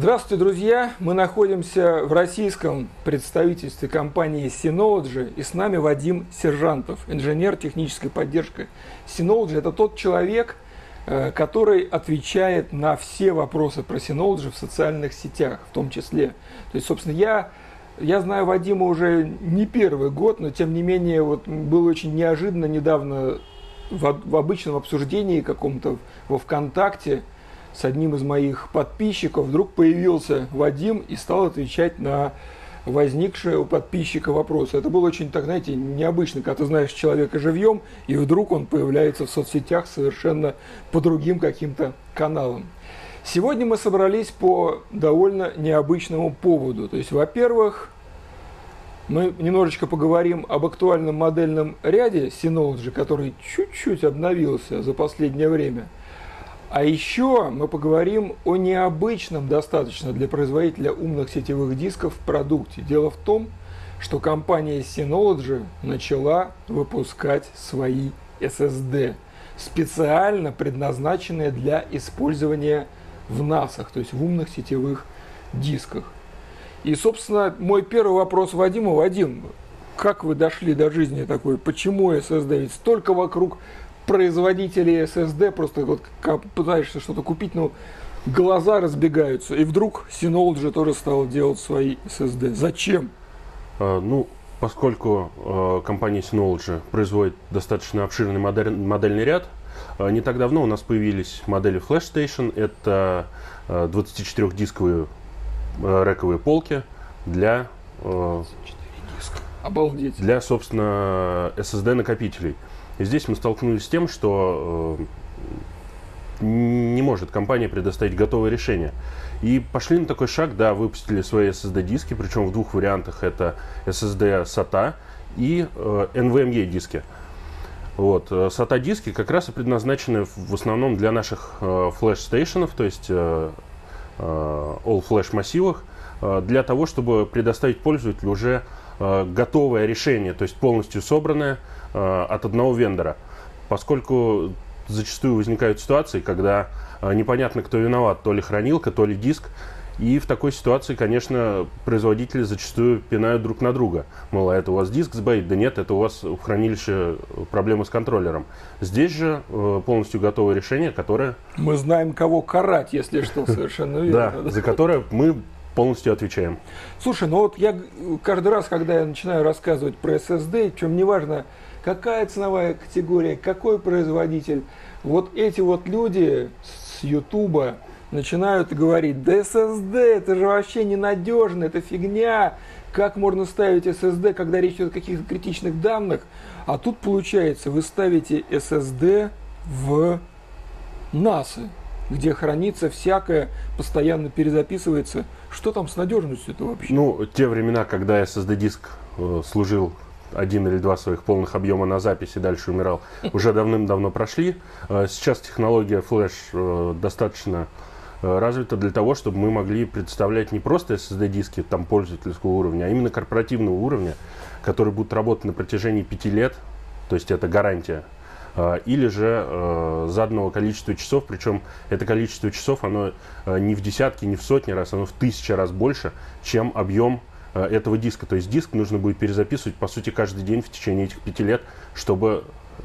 Здравствуйте, друзья! Мы находимся в российском представительстве компании Synology, и с нами Вадим Сержантов, инженер технической поддержки. Synology – это тот человек, э, который отвечает на все вопросы про Synology в социальных сетях, в том числе. То есть, собственно, я, я знаю Вадима уже не первый год, но тем не менее вот, было очень неожиданно недавно в, в обычном обсуждении каком-то во ВКонтакте – с одним из моих подписчиков вдруг появился Вадим и стал отвечать на возникшие у подписчика вопросы. Это было очень, так знаете, необычно, когда ты знаешь человека живьем, и вдруг он появляется в соцсетях совершенно по другим каким-то каналам. Сегодня мы собрались по довольно необычному поводу. То есть, во-первых, мы немножечко поговорим об актуальном модельном ряде Synology, который чуть-чуть обновился за последнее время – а еще мы поговорим о необычном достаточно для производителя умных сетевых дисков продукте. Дело в том, что компания Synology начала выпускать свои SSD, специально предназначенные для использования в NAS, то есть в умных сетевых дисках. И, собственно, мой первый вопрос Вадиму. Вадим, как вы дошли до жизни такой? Почему SSD? Ведь столько вокруг производителей SSD, просто вот пытаешься что-то купить, но глаза разбегаются. И вдруг Synology тоже стал делать свои SSD. Зачем? А, ну, поскольку э, компания Synology производит достаточно обширный модель, модельный ряд, э, не так давно у нас появились модели Flash Station. Это э, 24-дисковые э, рековые полки для... Э, Обалдеть. Для, собственно, SSD-накопителей. И здесь мы столкнулись с тем, что э, не может компания предоставить готовое решение. И пошли на такой шаг, да, выпустили свои SSD-диски, причем в двух вариантах. Это SSD SATA и э, NVMe диски. Вот. Э, SATA диски как раз и предназначены в основном для наших э, флеш-стейшенов, то есть э, э, all-flash массивах, э, для того, чтобы предоставить пользователю уже э, готовое решение, то есть полностью собранное, от одного вендора. Поскольку зачастую возникают ситуации, когда э, непонятно, кто виноват, то ли хранилка, то ли диск. И в такой ситуации, конечно, производители зачастую пинают друг на друга. Мол, а это у вас диск сбоит? Да нет, это у вас в хранилище проблемы с контроллером. Здесь же э, полностью готовое решение, которое... Мы знаем, кого карать, если что, совершенно верно. Да, за которое мы полностью отвечаем. Слушай, ну вот я каждый раз, когда я начинаю рассказывать про SSD, чем не важно, какая ценовая категория, какой производитель. Вот эти вот люди с Ютуба начинают говорить, да SSD, это же вообще ненадежно, это фигня, как можно ставить SSD, когда речь идет о каких-то критичных данных, а тут получается, вы ставите SSD в NAS, где хранится всякое, постоянно перезаписывается. Что там с надежностью это вообще? Ну, те времена, когда SSD-диск э, служил один или два своих полных объема на записи, дальше умирал, уже давным-давно прошли. Э, сейчас технология Flash э, достаточно э, развита для того, чтобы мы могли представлять не просто SSD-диски там пользовательского уровня, а именно корпоративного уровня, которые будут работать на протяжении пяти лет, то есть это гарантия, или же заданного количества часов, причем это количество часов, оно не в десятки, не в сотни раз, оно в тысячи раз больше, чем объем этого диска. То есть диск нужно будет перезаписывать, по сути, каждый день в течение этих пяти лет, чтобы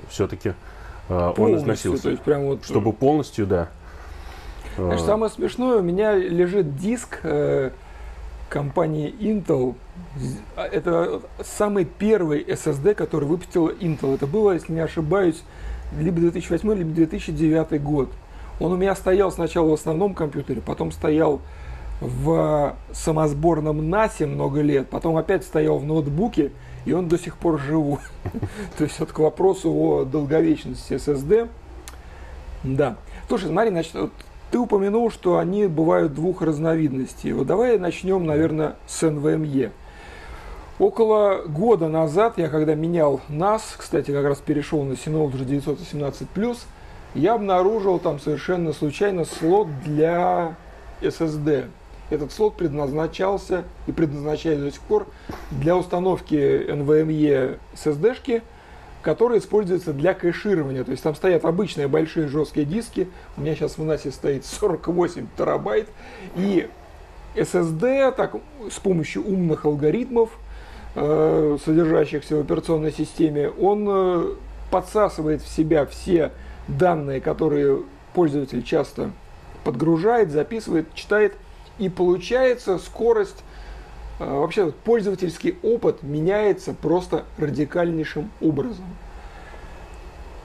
все-таки э, он износился. То есть прям вот... Чтобы полностью, да. Знаешь, э, самое смешное, у меня лежит диск э, компании Intel. Это самый первый SSD, который выпустил Intel. Это было, если не ошибаюсь, либо 2008, либо 2009 год. Он у меня стоял сначала в основном компьютере, потом стоял в самосборном НАСе много лет, потом опять стоял в ноутбуке, и он до сих пор живу. То есть вот к вопросу о долговечности SSD. Да. Слушай, смотри, значит, вот ты упомянул, что они бывают двух разновидностей. Вот давай начнем, наверное, с NVMe. Около года назад, я когда менял NAS, кстати, как раз перешел на Synology 918+, я обнаружил там совершенно случайно слот для SSD. Этот слот предназначался и предназначается до сих пор для установки NVMe SSD-шки, которая используется для кэширования. То есть там стоят обычные большие жесткие диски. У меня сейчас в NAS стоит 48 терабайт. И SSD так, с помощью умных алгоритмов, э, содержащихся в операционной системе, он э, подсасывает в себя все данные, которые пользователь часто подгружает, записывает, читает, и получается скорость, э, вообще пользовательский опыт меняется просто радикальнейшим образом.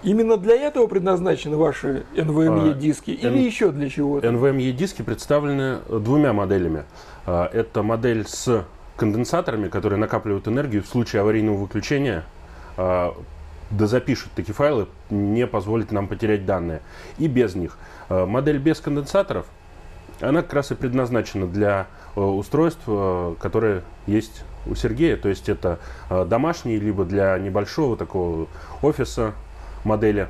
Именно для этого предназначены ваши NVMe а, диски или N- еще для чего-то? NVMe диски представлены двумя моделями. А, это модель с конденсаторами, которые накапливают энергию в случае аварийного выключения, а, да запишут такие файлы, не позволит нам потерять данные. И без них. А, модель без конденсаторов, она как раз и предназначена для устройств, которые есть у Сергея. То есть это домашние, либо для небольшого такого офиса, модели,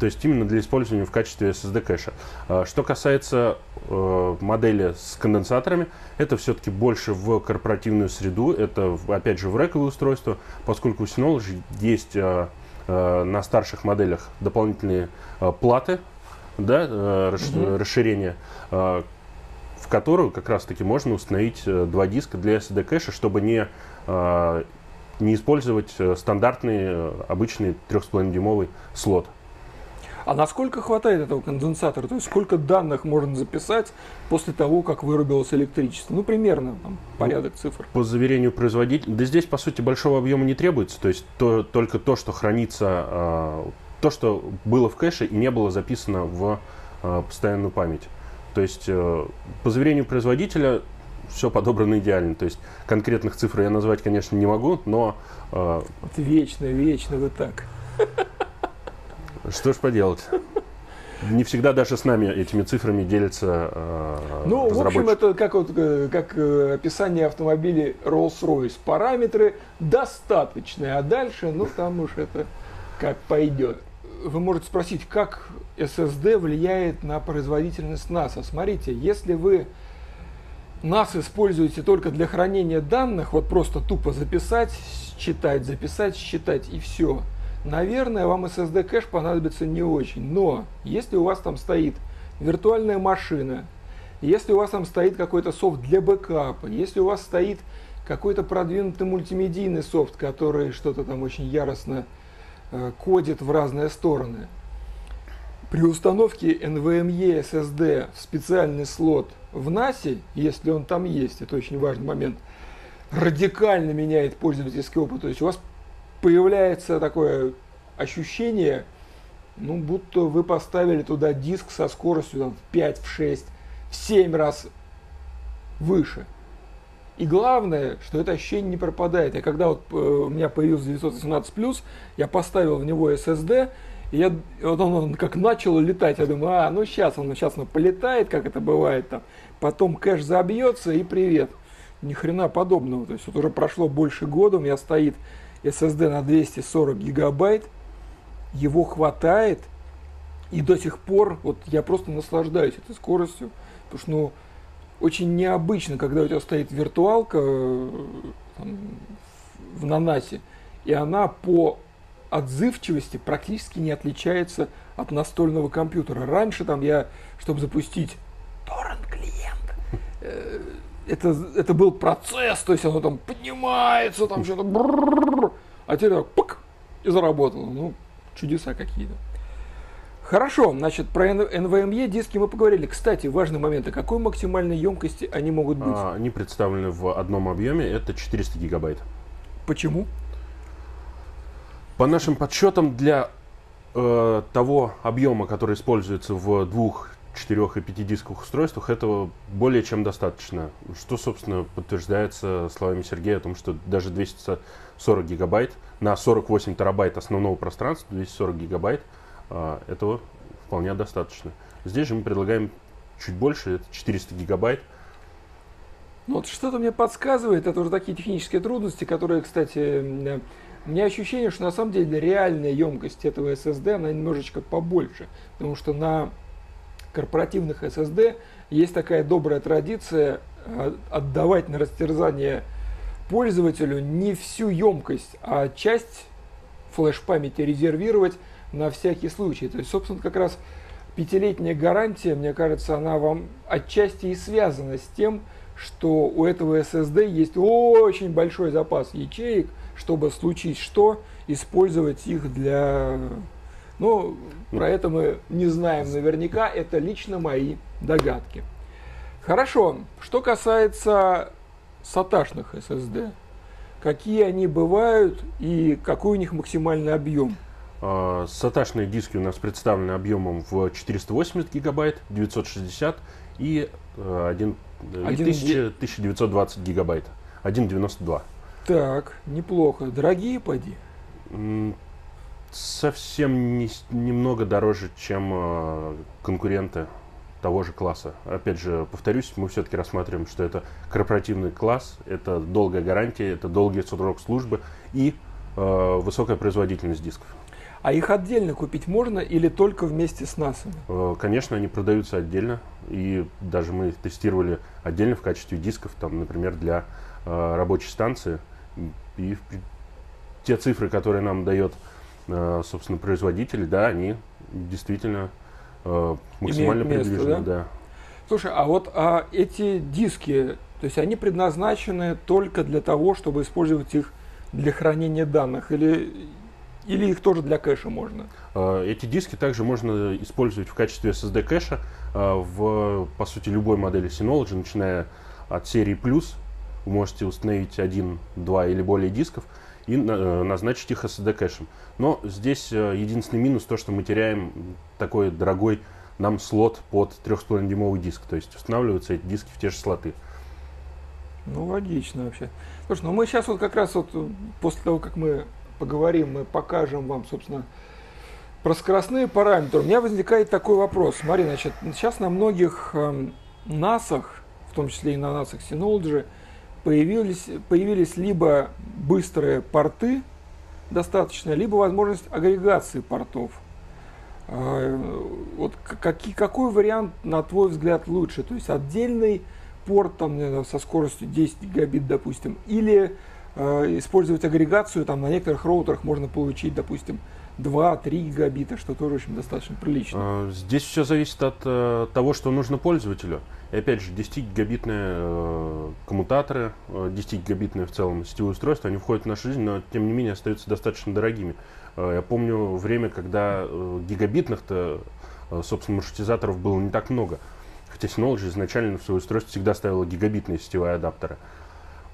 то есть именно для использования в качестве SSD кэша. А, что касается э, модели с конденсаторами, это все-таки больше в корпоративную среду, это опять же в рековые устройства, поскольку у Synology есть э, э, на старших моделях дополнительные платы, да, mm-hmm. В которую как раз-таки можно установить два диска для SSD кэша, чтобы не не использовать э, стандартный э, обычный 3,5-дюймовый слот. А насколько хватает этого конденсатора? То есть сколько данных можно записать после того, как вырубилось электричество? Ну, примерно там, порядок ну, цифр. По заверению производителя, да здесь, по сути, большого объема не требуется. То есть то, только то, что хранится, э, то, что было в кэше и не было записано в э, постоянную память. То есть э, по заверению производителя все подобрано идеально. То есть конкретных цифр я назвать, конечно, не могу, но... Э, вот вечно, вечно вы так. Что ж поделать? Не всегда даже с нами этими цифрами делятся э, Ну, в общем, это как, вот, э, как описание автомобиля Rolls-Royce. Параметры достаточные, а дальше, ну, там уж это как пойдет. Вы можете спросить, как SSD влияет на производительность НАСА. Смотрите, если вы нас используете только для хранения данных, вот просто тупо записать, считать, записать, считать и все. Наверное, вам SSD кэш понадобится не очень. Но если у вас там стоит виртуальная машина, если у вас там стоит какой-то софт для бэкапа, если у вас стоит какой-то продвинутый мультимедийный софт, который что-то там очень яростно кодит в разные стороны, при установке NVMe SSD в специальный слот в NAS, если он там есть, это очень важный момент, радикально меняет пользовательский опыт. То есть у вас появляется такое ощущение, ну, будто вы поставили туда диск со скоростью там, в 5, в 6, в 7 раз выше. И главное, что это ощущение не пропадает. Я когда вот э, у меня появился 918+, я поставил в него SSD, и я, вот он, он как начал летать, я думаю, а, ну сейчас он, сейчас он полетает, как это бывает там. Потом кэш забьется и привет. Ни хрена подобного. То есть вот уже прошло больше года, у меня стоит SSD на 240 гигабайт, его хватает, и до сих пор вот я просто наслаждаюсь этой скоростью, потому что ну, очень необычно, когда у тебя стоит виртуалка э, там, в нанасе, и она по отзывчивости практически не отличается от настольного компьютера. Раньше там я, чтобы запустить торрент клиент, э, это, это был процесс, то есть оно там поднимается, там что-то, а теперь так, пак, и заработало. Ну, чудеса какие-то. Хорошо, значит, про NVMe диски мы поговорили. Кстати, важный момент, а какой максимальной емкости они могут быть? А, они представлены в одном объеме, это 400 гигабайт. Почему? По нашим подсчетам, для э, того объема, который используется в двух, четырех и пяти дисковых устройствах, этого более чем достаточно. Что, собственно, подтверждается словами Сергея о том, что даже 240 гигабайт на 48 терабайт основного пространства, 240 гигабайт, этого вполне достаточно. Здесь же мы предлагаем чуть больше, это 400 гигабайт. Ну, вот что-то мне подсказывает, это уже такие технические трудности, которые, кстати, у меня ощущение, что на самом деле реальная емкость этого SSD, она немножечко побольше. Потому что на корпоративных SSD есть такая добрая традиция а, отдавать на растерзание пользователю не всю емкость, а часть флеш-памяти резервировать на всякий случай. То есть, собственно, как раз пятилетняя гарантия, мне кажется, она вам отчасти и связана с тем, что у этого SSD есть очень большой запас ячеек, чтобы случись что, использовать их для... Ну, про это мы не знаем наверняка, это лично мои догадки. Хорошо, что касается саташных SSD, какие они бывают и какой у них максимальный объем? А, саташные диски у нас представлены объемом в 480 гигабайт, 960 и 1, э, и 1000, 1920 гигабайт, 1.92. Так, неплохо. Дорогие, поди? Совсем не, немного дороже, чем э, конкуренты того же класса. Опять же, повторюсь, мы все-таки рассматриваем, что это корпоративный класс, это долгая гарантия, это долгий срок службы и э, высокая производительность дисков. А их отдельно купить можно или только вместе с НАСом? Э, конечно, они продаются отдельно. И даже мы их тестировали отдельно в качестве дисков, там, например, для э, рабочей станции. И те цифры, которые нам дает, э, собственно, производитель, да, они действительно э, максимально место, приближены. Да? Да. Слушай, а вот а эти диски, то есть они предназначены только для того, чтобы использовать их для хранения данных? Или или их тоже для кэша можно? А, эти диски также можно использовать в качестве SSD кэша а, в, по сути, любой модели Synology, начиная от серии Plus. Вы можете установить один, два или более дисков и э, назначить их SSD кэшем. Но здесь э, единственный минус то, что мы теряем такой дорогой нам слот под 3,5 дюймовый диск. То есть устанавливаются эти диски в те же слоты. Ну, логично вообще. Слушай, ну мы сейчас вот как раз вот э, после того, как мы поговорим, мы покажем вам, собственно, про скоростные параметры. У меня возникает такой вопрос. Смотри, значит, сейчас на многих э, НАСах, в том числе и на НАСах Synology, появились, появились либо быстрые порты достаточно, либо возможность агрегации портов. Э, вот какие, какой вариант, на твой взгляд, лучше? То есть отдельный порт там, со скоростью 10 гигабит, допустим, или использовать агрегацию, там на некоторых роутерах можно получить, допустим, 2-3 гигабита, что тоже очень достаточно прилично. А, здесь все зависит от э, того, что нужно пользователю. И опять же, 10-гигабитные э, коммутаторы, 10-гигабитные в целом сетевые устройства, они входят в нашу жизнь, но тем не менее остаются достаточно дорогими. Я помню время, когда гигабитных-то, собственно, маршрутизаторов было не так много. Хотя Synology изначально в свое устройство всегда ставила гигабитные сетевые адаптеры.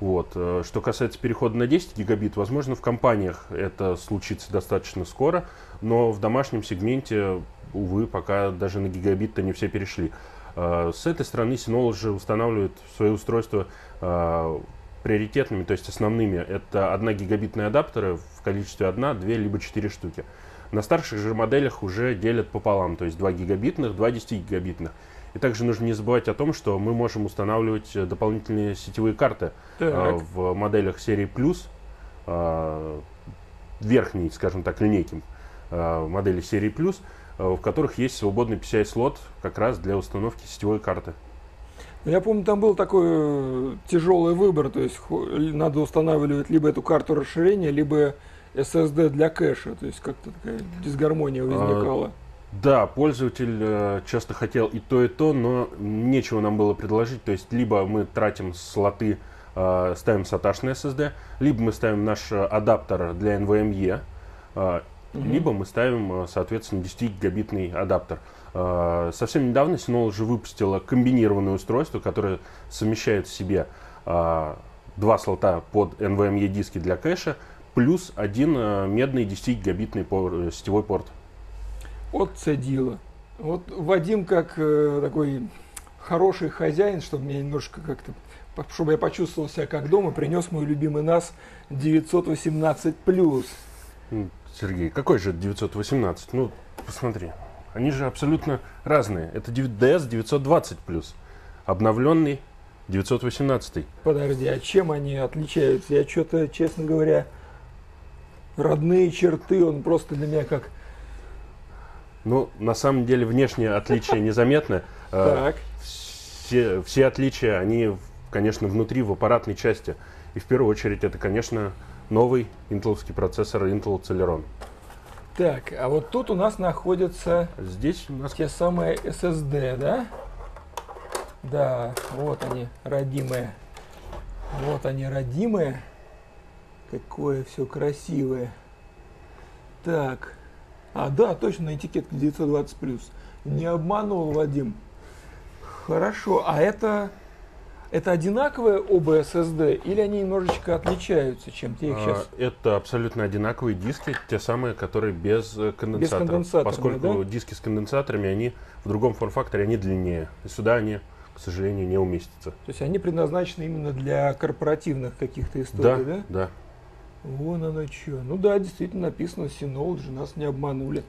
Вот. Э, что касается перехода на 10 гигабит, возможно, в компаниях это случится достаточно скоро, но в домашнем сегменте, увы, пока даже на гигабит-то не все перешли. Э, с этой стороны Synology устанавливает свои устройства э, приоритетными, то есть основными. Это 1 гигабитные адаптеры в количестве 1, 2, либо 4 штуки. На старших же моделях уже делят пополам, то есть 2 гигабитных, 2 10 гигабитных. И также нужно не забывать о том, что мы можем устанавливать э, дополнительные сетевые карты э, в моделях серии Plus, э, верхней, скажем так, линейки э, модели серии Plus, э, в которых есть свободный PCI-слот как раз для установки сетевой карты. Я помню, там был такой тяжелый выбор, то есть надо устанавливать либо эту карту расширения, либо SSD для кэша, то есть как-то такая дисгармония возникала. Да, пользователь э, часто хотел и то, и то, но нечего нам было предложить. То есть, либо мы тратим слоты, э, ставим саташный SSD, либо мы ставим наш э, адаптер для NVMe, э, угу. либо мы ставим, соответственно, 10-гигабитный адаптер. Э, совсем недавно Synology выпустила комбинированное устройство, которое совмещает в себе э, два слота под NVMe диски для кэша, плюс один э, медный 10-гигабитный э, сетевой порт. Вот цедила. Вот Вадим как э, такой хороший хозяин, чтобы мне немножко как-то, чтобы я почувствовал себя как дома, принес мой любимый нас 918 плюс. Сергей, какой же 918? Ну, посмотри. Они же абсолютно разные. Это DS 920 плюс. Обновленный 918. Подожди, а чем они отличаются? Я что-то, честно говоря, родные черты, он просто для меня как ну, на самом деле, внешнее отличие незаметно. Э, так. Все, все отличия, они, конечно, внутри, в аппаратной части. И в первую очередь это, конечно, новый интеловский процессор Intel Celeron. Так, а вот тут у нас находятся Здесь у нас... те самые SSD, да? Да, вот они, родимые. Вот они, родимые. Какое все красивое. Так. А, да, точно, на этикетке 920+. Не обманул Вадим. Хорошо, а это, это одинаковые оба SSD или они немножечко отличаются чем-то? Я их сейчас... А, Это абсолютно одинаковые диски, те самые, которые без э, конденсатора. конденсаторные, Поскольку да? диски с конденсаторами, они в другом форм-факторе, они длиннее. И сюда они, к сожалению, не уместятся. То есть они предназначены именно для корпоративных каких-то историй, да? да. Вон оно что. Ну да, действительно написано Synology, нас не обманули.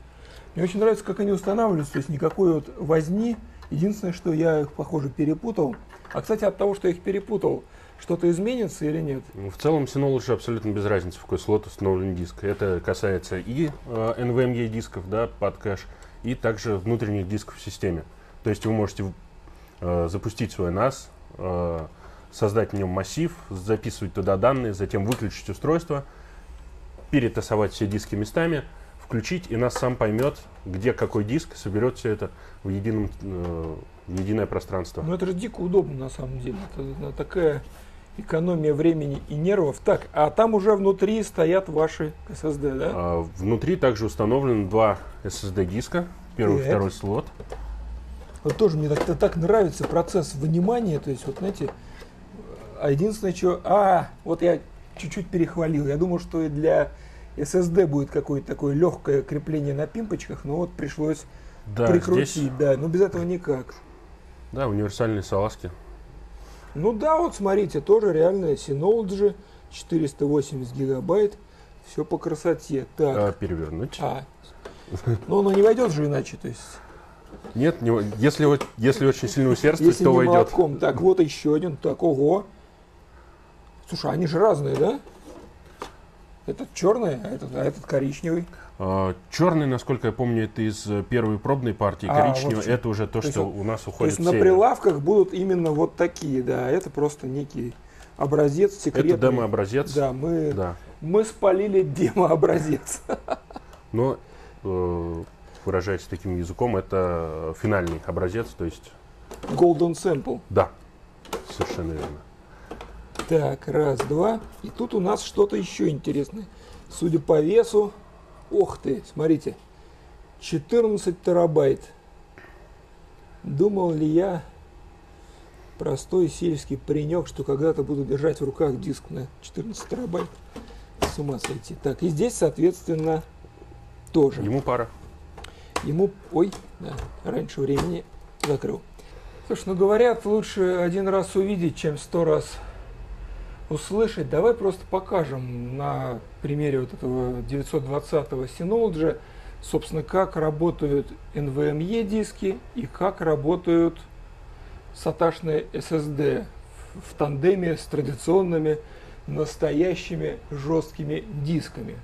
Мне очень нравится, как они устанавливаются, то есть никакой вот возни. Единственное, что я их, похоже, перепутал. А, кстати, от того, что я их перепутал, что-то изменится или нет? Ну, В целом Synology абсолютно без разницы, в какой слот установлен диск. Это касается и э, NVMe дисков, да, под кэш, и также внутренних дисков в системе. То есть вы можете э, запустить свой NAS, э, создать в нем массив, записывать туда данные, затем выключить устройство, перетасовать все диски местами, включить, и нас сам поймет, где какой диск, соберет все это в, едином, э, в единое пространство. Ну это же дико удобно на самом деле. Это, это такая экономия времени и нервов. Так, а там уже внутри стоят ваши SSD, да? А, Внутри также установлены два SSD диска, первый и второй слот. Вот тоже мне так, так нравится процесс вынимания, то есть вот знаете, а единственное, что, а, вот я чуть-чуть перехвалил, я думал, что и для SSD будет какое-то такое легкое крепление на пимпочках, но вот пришлось Да, прикрутить, здесь да, но без этого никак. да, универсальные салазки. Ну да, вот смотрите, тоже реальная Synology, 480 гигабайт, все по красоте. Так, А, перевернуть. а, ну оно не войдет же иначе, то есть, Нет, не, если, если очень сильно усердствовать, если то не войдет. молотком. Так, вот еще один, так, ого. Слушай, они же разные, да? Этот черный, а этот, а этот коричневый. А, черный, насколько я помню, это из э, первой пробной партии. А, Коричневый вот это уже то, То есть что вот- у нас То уходит есть в на прилавках будут именно вот такие, да. Это просто некий образец секретный. Это демо-образец. Да, мы, Да. мы спалили демо-образец. Но, э, выражаясь таким языком, это финальный образец, то есть, Golden Sample. да, совершенно верно. Так, раз, два. И тут у нас что-то еще интересное. Судя по весу, ох ты, смотрите, 14 терабайт. Думал ли я, простой сельский паренек, что когда-то буду держать в руках диск на 14 терабайт? С ума сойти. Так, и здесь, соответственно, тоже. Ему пара. Ему, ой, да, раньше времени закрыл. Слушай, ну говорят, лучше один раз увидеть, чем сто раз услышать. Давай просто покажем на примере вот этого 920-го Synology, собственно, как работают NVMe диски и как работают саташные SSD в тандеме с традиционными настоящими жесткими дисками.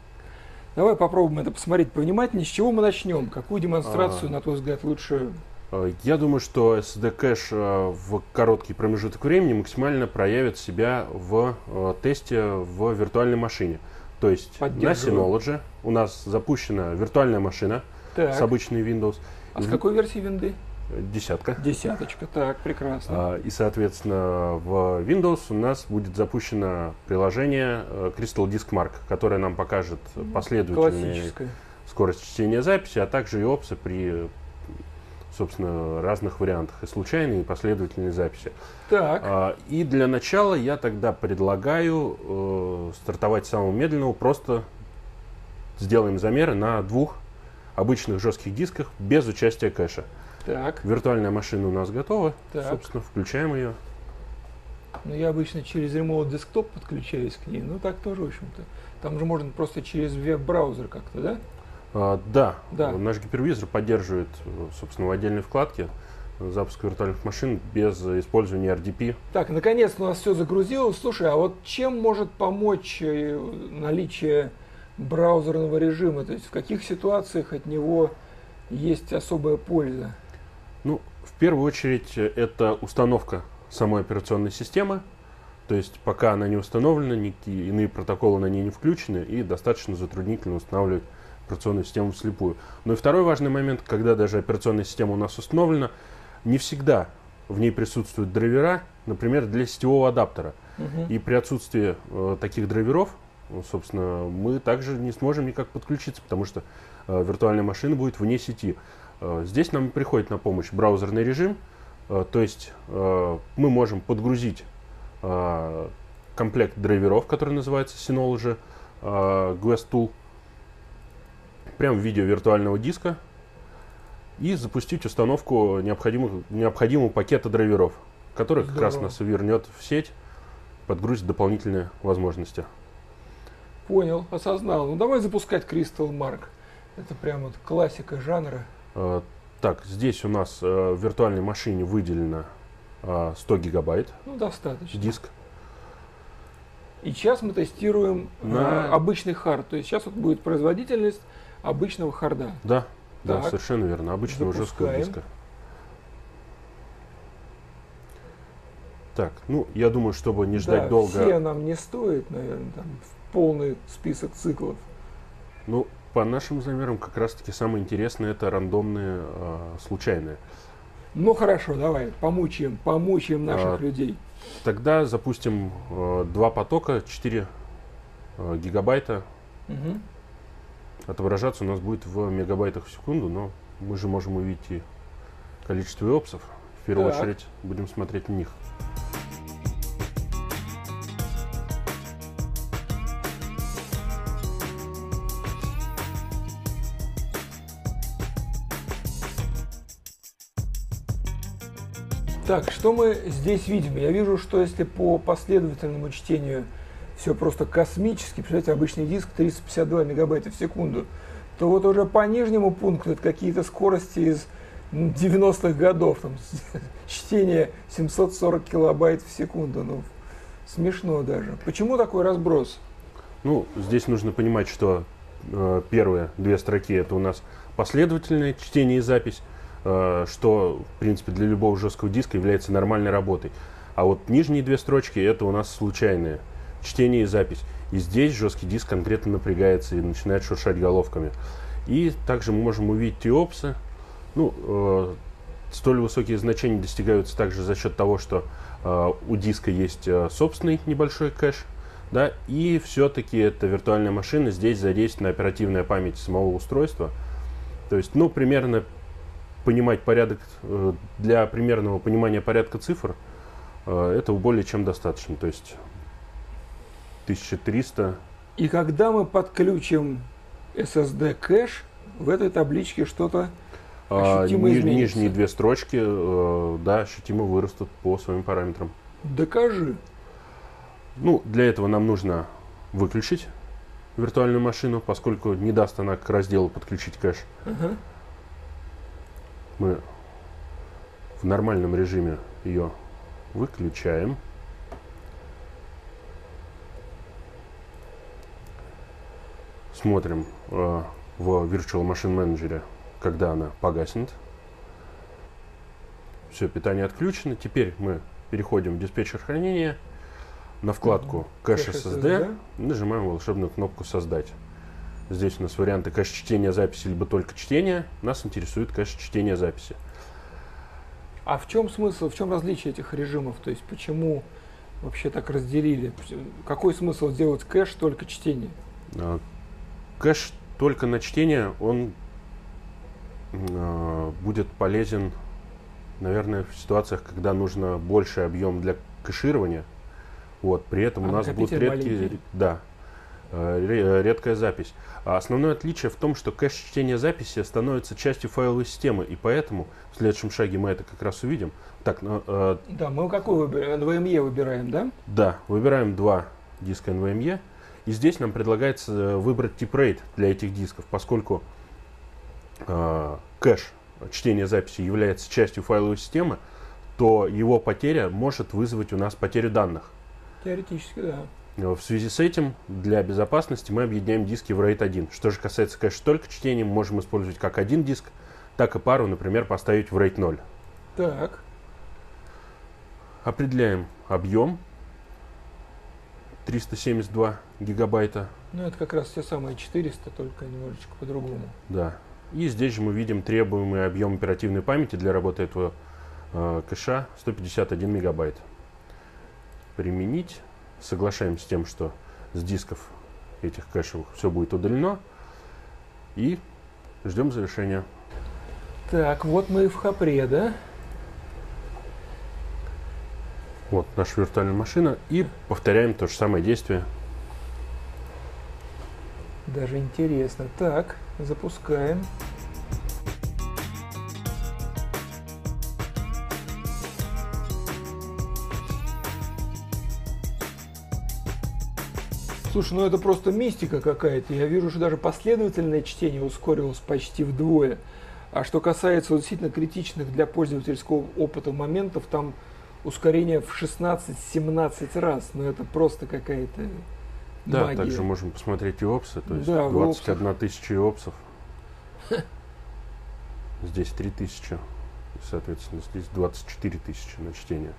Давай попробуем это посмотреть повнимательнее. С чего мы начнем? Какую демонстрацию, А. на твой взгляд, лучше? Э, Я думаю, что SSD кэш в короткий промежуток времени максимально проявит себя в э, тесте в виртуальной машине. То есть на. Synology у нас запущена виртуальная машина Так. с обычной Windows. А с какой версии винды? Десятка. Десяточка. Так, прекрасно. А, И, соответственно, в Windows у нас будет запущено приложение э, Crystal Disk Mark, которое нам покажет последовательные скорость чтения записи, а также и опсы при, собственно, разных вариантах и случайной, и последовательной записи. Так. А, И для начала я тогда предлагаю э, стартовать с самого медленного, просто сделаем замеры на двух обычных жестких дисках без участия кэша. Так. Виртуальная машина у нас готова, Так. собственно, включаем ее. Ну, я обычно через Remote Desktop подключаюсь к ней. Ну, так тоже, в общем-то. Там же можно просто через веб-браузер как-то, да? А, да, Да. наш гипервизор поддерживает, э, собственно, в отдельной вкладке запуск виртуальных машин без использования RDP. Так, наконец у нас все загрузилось. Слушай, а вот чем может помочь э, наличие браузерного режима? То есть в каких ситуациях от него есть особая польза? Ну, в первую очередь, э, это установка самой операционной системы. То есть, пока она не установлена, никакие иные протоколы на ней не включены, и достаточно затруднительно устанавливать операционную систему вслепую. Но и второй важный момент, когда даже операционная система у нас установлена, не всегда в ней присутствуют драйвера, например, для сетевого адаптера. Мгм. И при отсутствии э, таких драйверов, ну, собственно, мы также не сможем никак подключиться, потому что э, виртуальная машина будет вне сети. Э, здесь нам приходит на помощь браузерный режим, э, то есть э, мы можем подгрузить э, комплект драйверов, который называется Synology э, Guest Tool, прямо в виде виртуального диска и запустить установку необходимых, необходимого пакета драйверов, который как раз Здорово. нас вернет в сеть, подгрузит дополнительные возможности. Понял, осознал. Ну давай запускать Crystal Mark. Это прям вот классика жанра. Э, Так, здесь у нас э, в виртуальной машине выделено э, 100 гигабайт Ну, достаточно. диск. И сейчас мы тестируем На- э, обычный хард. То есть сейчас вот будет производительность обычного харда. Да, да, совершенно верно. Обычного жесткого Запускаем. диска. Так, ну, я думаю, чтобы не ждать да, долго. Все нам не стоит, наверное, там полный список циклов. Ну, по нашим замерам, как раз-таки самое интересное это рандомные, э, случайные. Ну хорошо, давай, помучаем, помучаем наших А, людей. Тогда запустим э, два потока, 4 э, гигабайта. Мгм. Отображаться у нас будет в мегабайтах в секунду, но мы же можем увидеть и количество иопсов. В первую Так. очередь будем смотреть на них. Так, что мы здесь видим? Я вижу, что если по последовательному чтению все просто космически, представляете, обычный диск 352 мегабайта в секунду, то вот уже по нижнему пункту это какие-то скорости из м, 90-х годов, там, чтение 740 килобайт в секунду, ну, смешно даже. Почему такой разброс? Ну, здесь нужно понимать, что э, первые две строки это у нас последовательное чтение и запись, э, что, в принципе, для любого жесткого диска является нормальной работой. А вот нижние две строчки это у нас случайное чтение и запись. И здесь жесткий диск конкретно напрягается и начинает шуршать головками. И также мы можем увидеть тиопсы. Ну, э, столь высокие значения достигаются также за счет того, что э, у диска есть э, собственный небольшой кэш, да, и все-таки эта виртуальная машина здесь задействована оперативная память самого устройства. То есть, ну, примерно понимать порядок, э, для примерного понимания порядка цифр, э, этого более чем достаточно. То есть 1300, И когда мы подключим SSD кэш, в этой табличке что-то а, Ощутимо ни- изменится. нижние две строчки, э, да, ощутимо вырастут по своим параметрам. докажи. Ну, для этого нам нужно выключить виртуальную машину, поскольку не даст она к разделу подключить кэш. Ага. Мы в нормальном режиме ее выключаем. Смотрим э, в Virtual Machine Manager, когда она погаснет. Все, питание отключено. Теперь мы переходим в диспетчер хранения. На вкладку кэш Кэш SSD SSD. нажимаем волшебную кнопку «Создать». Здесь у нас варианты кэш чтения записи, либо только чтения. Нас интересует кэш чтения записи. А в чем смысл, в чем различие этих режимов? То есть почему вообще так разделили? Какой смысл делать кэш только чтение? Кэш только на чтение, он а, будет полезен, наверное, в ситуациях, когда нужно больший объем для кэширования. Вот, при этом А у нас будут накопитель редкие, маленький? да, э, э, редкая запись. А основное отличие в том, что кэш чтения записи становится частью файловой системы, и поэтому в следующем шаге мы это как раз увидим. Так, ну, э, Да, мы какой выбираем? NVMe выбираем, да? да, выбираем два диска NVMe. И здесь нам предлагается э, выбрать тип RAID для этих дисков, поскольку э, кэш чтения записи является частью файловой системы, то его потеря может вызвать у нас потерю данных. Теоретически, да. Э, В связи с этим для безопасности мы объединяем диски в RAID 1. Что же касается кэша только чтения, мы можем использовать как один диск, так и пару, например, поставить в RAID 0. Так, Определяем объем 372 гигабайта. ну это как раз те самые 400, только немножечко по-другому. Да. И здесь же мы видим требуемый объем оперативной памяти для работы этого э, кэша 151 мегабайт. Применить. Соглашаемся с тем, что с дисков этих кэшевых все будет удалено. И ждем завершения. Так, вот мы и в Хапре, да? Вот наша виртуальная машина. И повторяем то же самое действие. Даже интересно. Так, запускаем. Слушай, ну это просто мистика какая-то. Я вижу, что даже последовательное чтение ускорилось почти вдвое. А что касается вот действительно критичных для пользовательского опыта моментов, там ускорение в 16-17 раз. Ну это просто какая-то Да, магия. также можем посмотреть и опсы. То есть Да, в 21 тысяча и опсов. Здесь 3 тысячи. Соответственно, здесь 24 тысячи на чтение.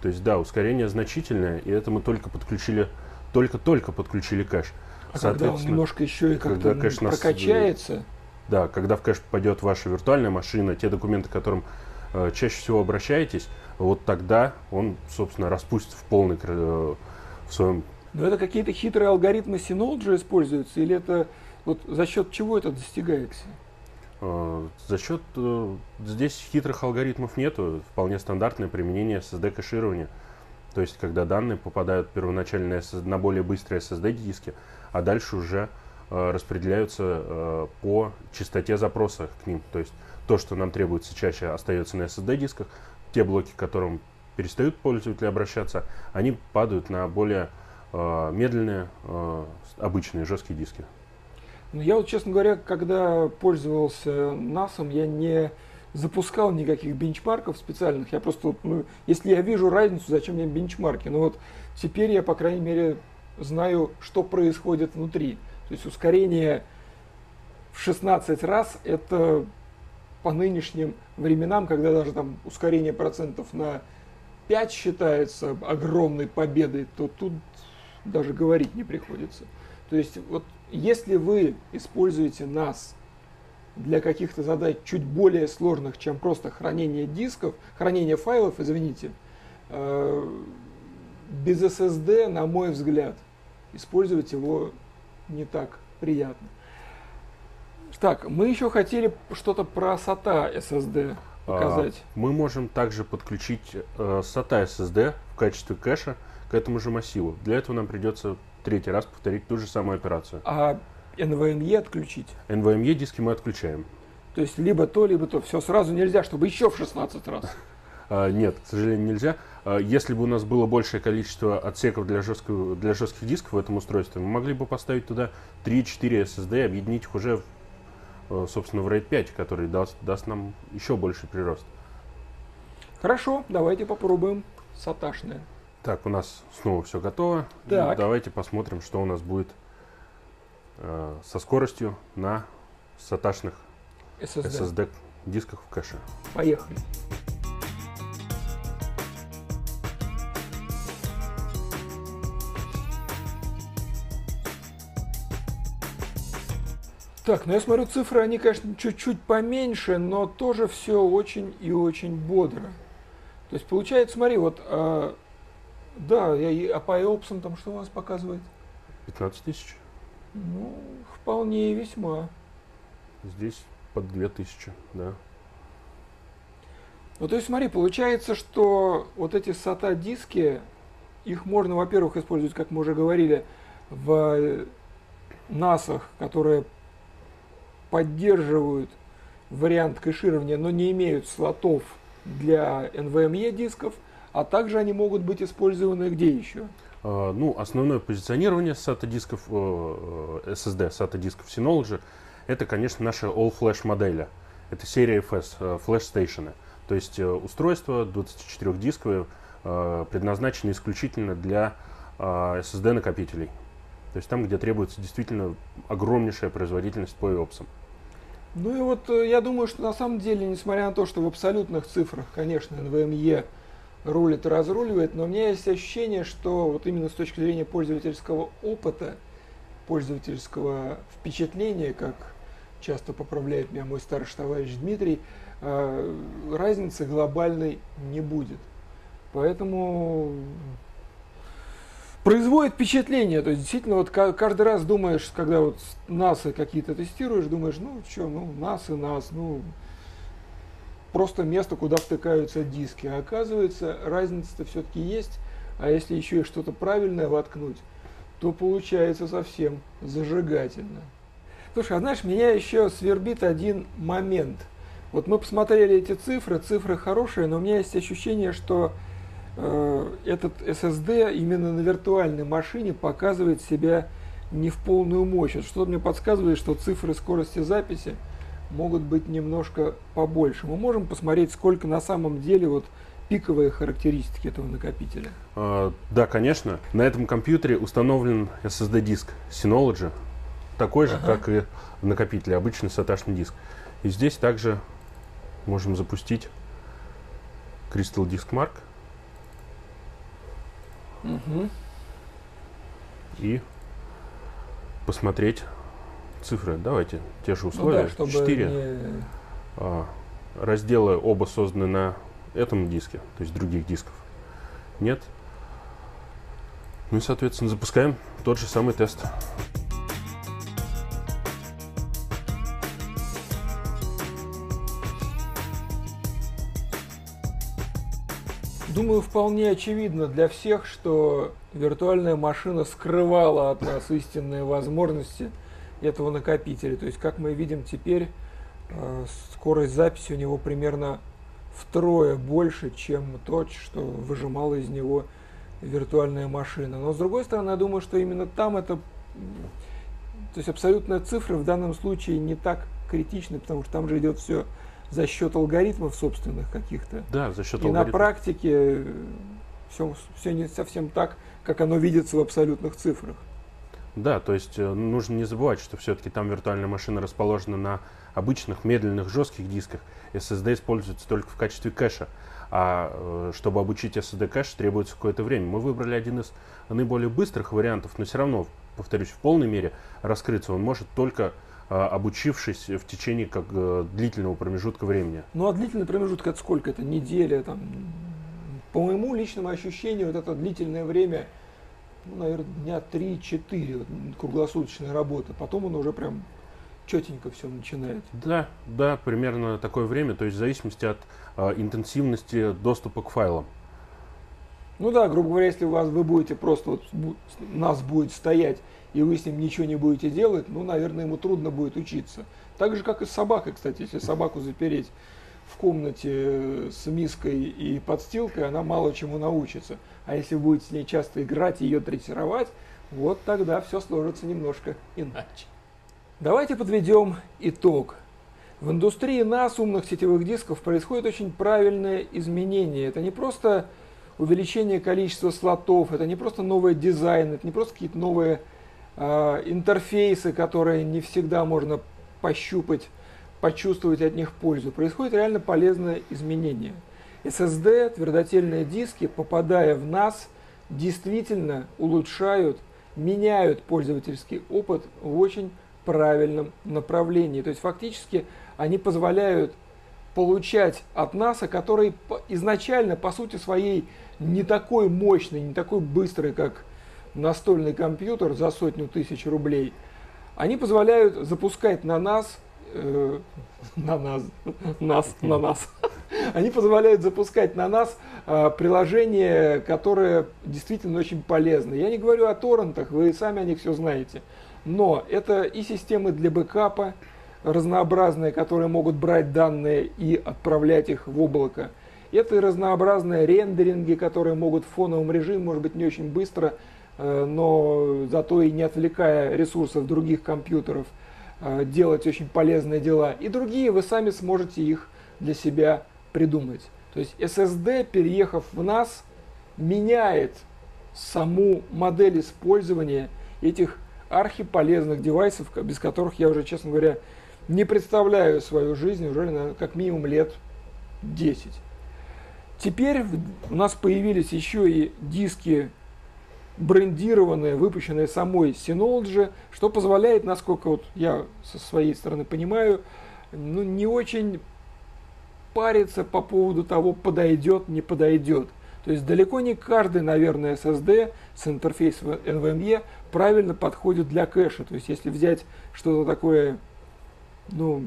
То есть, да, ускорение значительное, и это мы только подключили, только-только подключили кэш. А когда он немножко еще и как-то кэш нас, прокачается, Да, когда в кэш попадет ваша виртуальная машина, те документы, к которым э, чаще всего обращаетесь, вот тогда он, собственно, распустит в полный э, в своем но это какие-то хитрые алгоритмы Synology используются, или это вот за счет чего это достигается? Э, За счет э, здесь хитрых алгоритмов нету, вполне стандартное применение SSD кэширования. То есть, когда данные попадают первоначально на, более быстрые SSD диски, а дальше уже распределяются по частоте запроса к ним. То есть, то, что нам требуется чаще, остается на SSD дисках. Те блоки, к которым перестают пользователи обращаться, они падают на более э, медленные, э, обычные жесткие диски. Ну, я вот, честно говоря, когда пользовался NAS, я не запускал никаких бенчмарков специальных. Я просто, ну, если я вижу разницу, зачем мне бенчмарки? Но вот теперь я, по крайней мере, знаю, что происходит внутри. То есть ускорение в 16 раз это по нынешним временам, когда даже там ускорение процентов на 5 считается огромной победой, то тут даже говорить не приходится. То есть вот если вы используете нас для каких-то задач чуть более сложных, чем просто хранение дисков, хранение файлов, извините, э, без SSD, на мой взгляд, использовать его не так приятно. Так, мы еще хотели что-то про SATA SSD показать. А, Мы можем также подключить э, SATA SSD в качестве кэша к этому же массиву. Для этого нам придется третий раз повторить ту же самую операцию. А NVMe отключить. NVMe диски мы отключаем. То есть либо то, либо то. Все сразу нельзя, чтобы еще в 16 раз. А, нет, к сожалению, нельзя. А, если бы у нас было большее количество отсеков для, жесткого, для жестких дисков в этом устройстве, мы могли бы поставить туда 3-4 SSD и объединить их уже, в, э, собственно, в RAID 5, который даст, даст нам еще больше прирост. Хорошо, давайте попробуем саташное. Так, у нас снова все готово. Так. давайте посмотрим, что у нас будет э, со скоростью на саташных SSD. SSD дисках в кэше. Поехали. Так, ну я смотрю, цифры, они, конечно, чуть-чуть поменьше, но тоже все очень и очень бодро. То есть получается, смотри, вот, а, да, я, а по EOPS там что у нас показывает? 15 тысяч. Ну, вполне и весьма. Здесь под 2000, да. Ну, то есть, смотри, получается, что вот эти SATA диски, их можно, во-первых, использовать, как мы уже говорили, в NAS, которые поддерживают вариант кэширования, но не имеют слотов для NVMe дисков, а также они могут быть использованы где еще? А, Ну, основное позиционирование SATA дисков, э, э, SSD SATA дисков Synology, это, конечно, наша All Flash модели. Это серия FS, э, Flash Station. То есть э, устройство 24-дисковое, э, предназначено исключительно для э, SSD накопителей. То есть там, где требуется действительно огромнейшая производительность по IOPS. Ну и вот э, я думаю, что на самом деле, несмотря на то, что в абсолютных цифрах, конечно, NVMe рулит и разруливает, но у меня есть ощущение, что вот именно с точки зрения пользовательского опыта, пользовательского впечатления, как часто поправляет меня мой старший товарищ Дмитрий, э, разницы глобальной не будет. Поэтому производит впечатление. То есть действительно вот каждый раз думаешь, когда вот НАСА какие-то тестируешь, думаешь, ну что, ну НАСА, НАС, ну просто место, куда втыкаются диски. А оказывается, разница-то все-таки есть. А если еще и что-то правильное воткнуть, то получается совсем зажигательно. Слушай, а знаешь, меня еще свербит один момент. Вот мы посмотрели эти цифры, цифры хорошие, но у меня есть ощущение, что этот SSD именно на виртуальной машине показывает себя не в полную мощь. Что-то мне подсказывает, что цифры скорости записи могут быть немножко побольше. Мы можем посмотреть, сколько на самом деле вот пиковые характеристики этого накопителя? А, да, конечно. На этом компьютере установлен SSD-диск Synology, такой же, ага. как и в накопителе, обычный SATA диск. И здесь также можем запустить Crystal Disk Mark. Угу. И посмотреть цифры. Давайте те же условия. Ну да, 4. Не... А, разделы оба созданы на этом диске, то есть других дисков. Нет. Ну и, соответственно, запускаем тот же самый тест. Думаю, вполне очевидно для всех, что виртуальная машина скрывала от нас истинные возможности этого накопителя. То есть, как мы видим теперь, э, скорость записи у него примерно втрое больше, чем то, что выжимала из него виртуальная машина. Но с другой стороны, я думаю, что именно там это, то есть абсолютная цифра в данном случае не так критична, потому что там же идет все за счет алгоритмов собственных каких-то. Да, за счет И алгоритмов. на практике все, все не совсем так, как оно видится в абсолютных цифрах. Да, то есть э, нужно не забывать, что все-таки там виртуальная машина расположена на обычных медленных жестких дисках. SSD используется только в качестве кэша. А э, чтобы обучить SSD кэш, требуется какое-то время. Мы выбрали один из наиболее быстрых вариантов, но все равно, повторюсь, в полной мере раскрыться он может только обучившись в течение как э, длительного промежутка времени. Ну а длительный промежуток это сколько? Это неделя? Там, по моему личному ощущению, вот это длительное время, ну, наверное, дня 3-4 вот, круглосуточной работы. Потом он уже прям четенько все начинает. Да, да, примерно такое время, то есть в зависимости от э, интенсивности доступа к файлам. Ну да, грубо говоря, если у вас вы будете просто вот нас будет стоять и вы с ним ничего не будете делать, ну, наверное, ему трудно будет учиться. Так же, как и с собакой, кстати, если собаку запереть в комнате э, с миской и подстилкой, она мало чему научится. А если вы будете с ней часто играть и ее дрессировать, вот тогда все сложится немножко иначе. Давайте подведем итог. В индустрии нас, умных сетевых дисков, происходит очень правильное изменение. Это не просто увеличение количества слотов, это не просто новый дизайн, это не просто какие-то новые интерфейсы, которые не всегда можно пощупать, почувствовать от них пользу. Происходит реально полезное изменение. SSD, твердотельные диски, попадая в нас, действительно улучшают, меняют пользовательский опыт в очень правильном направлении. То есть фактически они позволяют получать от НАСА, который изначально, по сути своей, не такой мощный, не такой быстрый, как настольный компьютер за сотню тысяч рублей, они позволяют запускать на нас, э, на нас, нас, на нас, они позволяют запускать на нас э, приложения, которые действительно очень полезны. Я не говорю о торрентах, вы сами о них все знаете, но это и системы для бэкапа, разнообразные, которые могут брать данные и отправлять их в облако. Это и разнообразные рендеринги, которые могут в фоновом режиме, может быть, не очень быстро, но зато и не отвлекая ресурсов других компьютеров, э, делать очень полезные дела. И другие вы сами сможете их для себя придумать. То есть SSD, переехав в нас, меняет саму модель использования этих архиполезных девайсов, без которых я уже, честно говоря, не представляю свою жизнь уже наверное, как минимум лет 10. Теперь у нас появились еще и диски брендированные, выпущенные самой Synology, что позволяет, насколько вот я со своей стороны понимаю, ну, не очень париться по поводу того, подойдет, не подойдет. То есть далеко не каждый, наверное, SSD с интерфейсом NVMe правильно подходит для кэша. То есть если взять что-то такое, ну,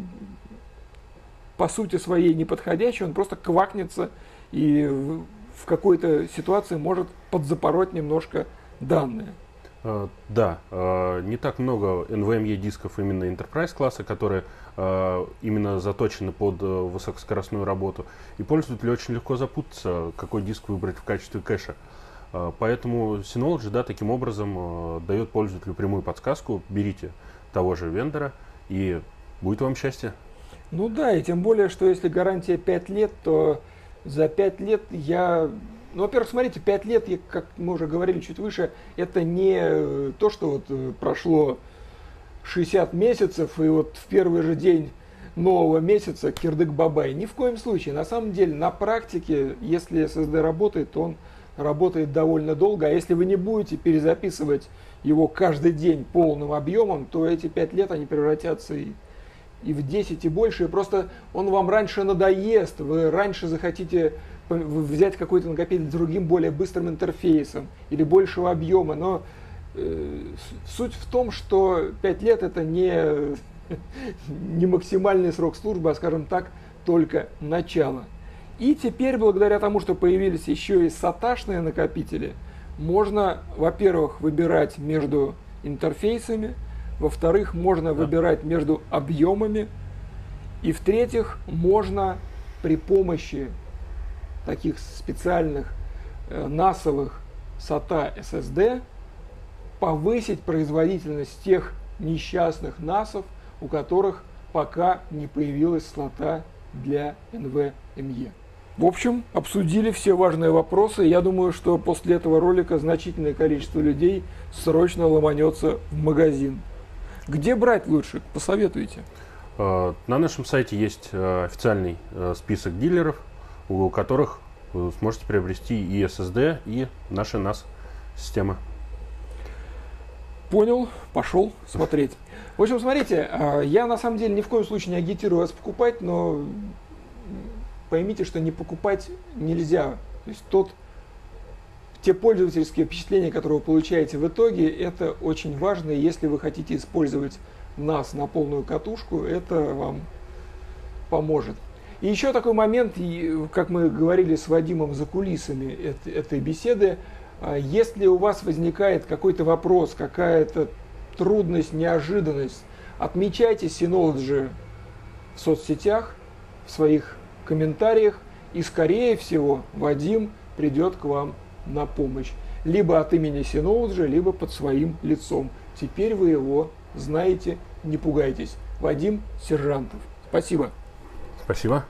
по сути своей неподходящее, он просто квакнется и в какой-то ситуации может подзапороть немножко данные. Uh, да, uh, не так много NVMe дисков именно Enterprise класса, которые uh, именно заточены под высокоскоростную работу. И пользователю очень легко запутаться, какой диск выбрать в качестве кэша. Поэтому Synology да, таким образом дает пользователю прямую подсказку. Берите того же вендора и будет вам счастье. Ну да, и тем более, что если гарантия 5 лет, то за 5 лет я... Ну, во-первых, смотрите, 5 лет, как мы уже говорили чуть выше, это не э, то, что вот э, прошло 60 месяцев, и вот в первый же день нового месяца кирдык-бабай. Ни в коем случае. На самом деле, на практике, если SSD работает, то он работает довольно долго. А если вы не будете перезаписывать его каждый день полным объемом, то эти 5 лет они превратятся и и в 10 и больше, просто он вам раньше надоест, вы раньше захотите взять какой-то накопитель с другим более быстрым интерфейсом или большего объема, но э, суть в том, что 5 лет это не, не максимальный срок службы, а скажем так, только начало. И теперь, благодаря тому, что появились еще и саташные накопители, можно, во-первых, выбирать между интерфейсами, во-вторых, можно да. выбирать между объемами. И в-третьих, можно при помощи таких специальных э, насовых SATA SSD повысить производительность тех несчастных насов, у которых пока не появилась слота для NVMe. В общем, обсудили все важные вопросы. Я думаю, что после этого ролика значительное количество людей срочно ломанется в магазин. Где брать лучше? Посоветуйте. А, на нашем сайте есть э, официальный э, список дилеров, у которых вы сможете приобрести и SSD, и наши NAS системы. Понял, пошел смотреть. В общем, смотрите, я на самом деле ни в коем случае не агитирую вас покупать, но поймите, что не покупать нельзя. То есть тот те пользовательские впечатления, которые вы получаете в итоге, это очень важно. Если вы хотите использовать нас на полную катушку, это вам поможет. И еще такой момент, как мы говорили с Вадимом за кулисами этой беседы, а, если у вас возникает какой-то вопрос, какая-то трудность, неожиданность, отмечайте Synology в соцсетях, в своих комментариях, и скорее всего Вадим придет к вам на помощь. Либо от имени Synology, либо под своим лицом. Теперь вы его знаете, не пугайтесь. Вадим Сержантов. Спасибо. Спасибо.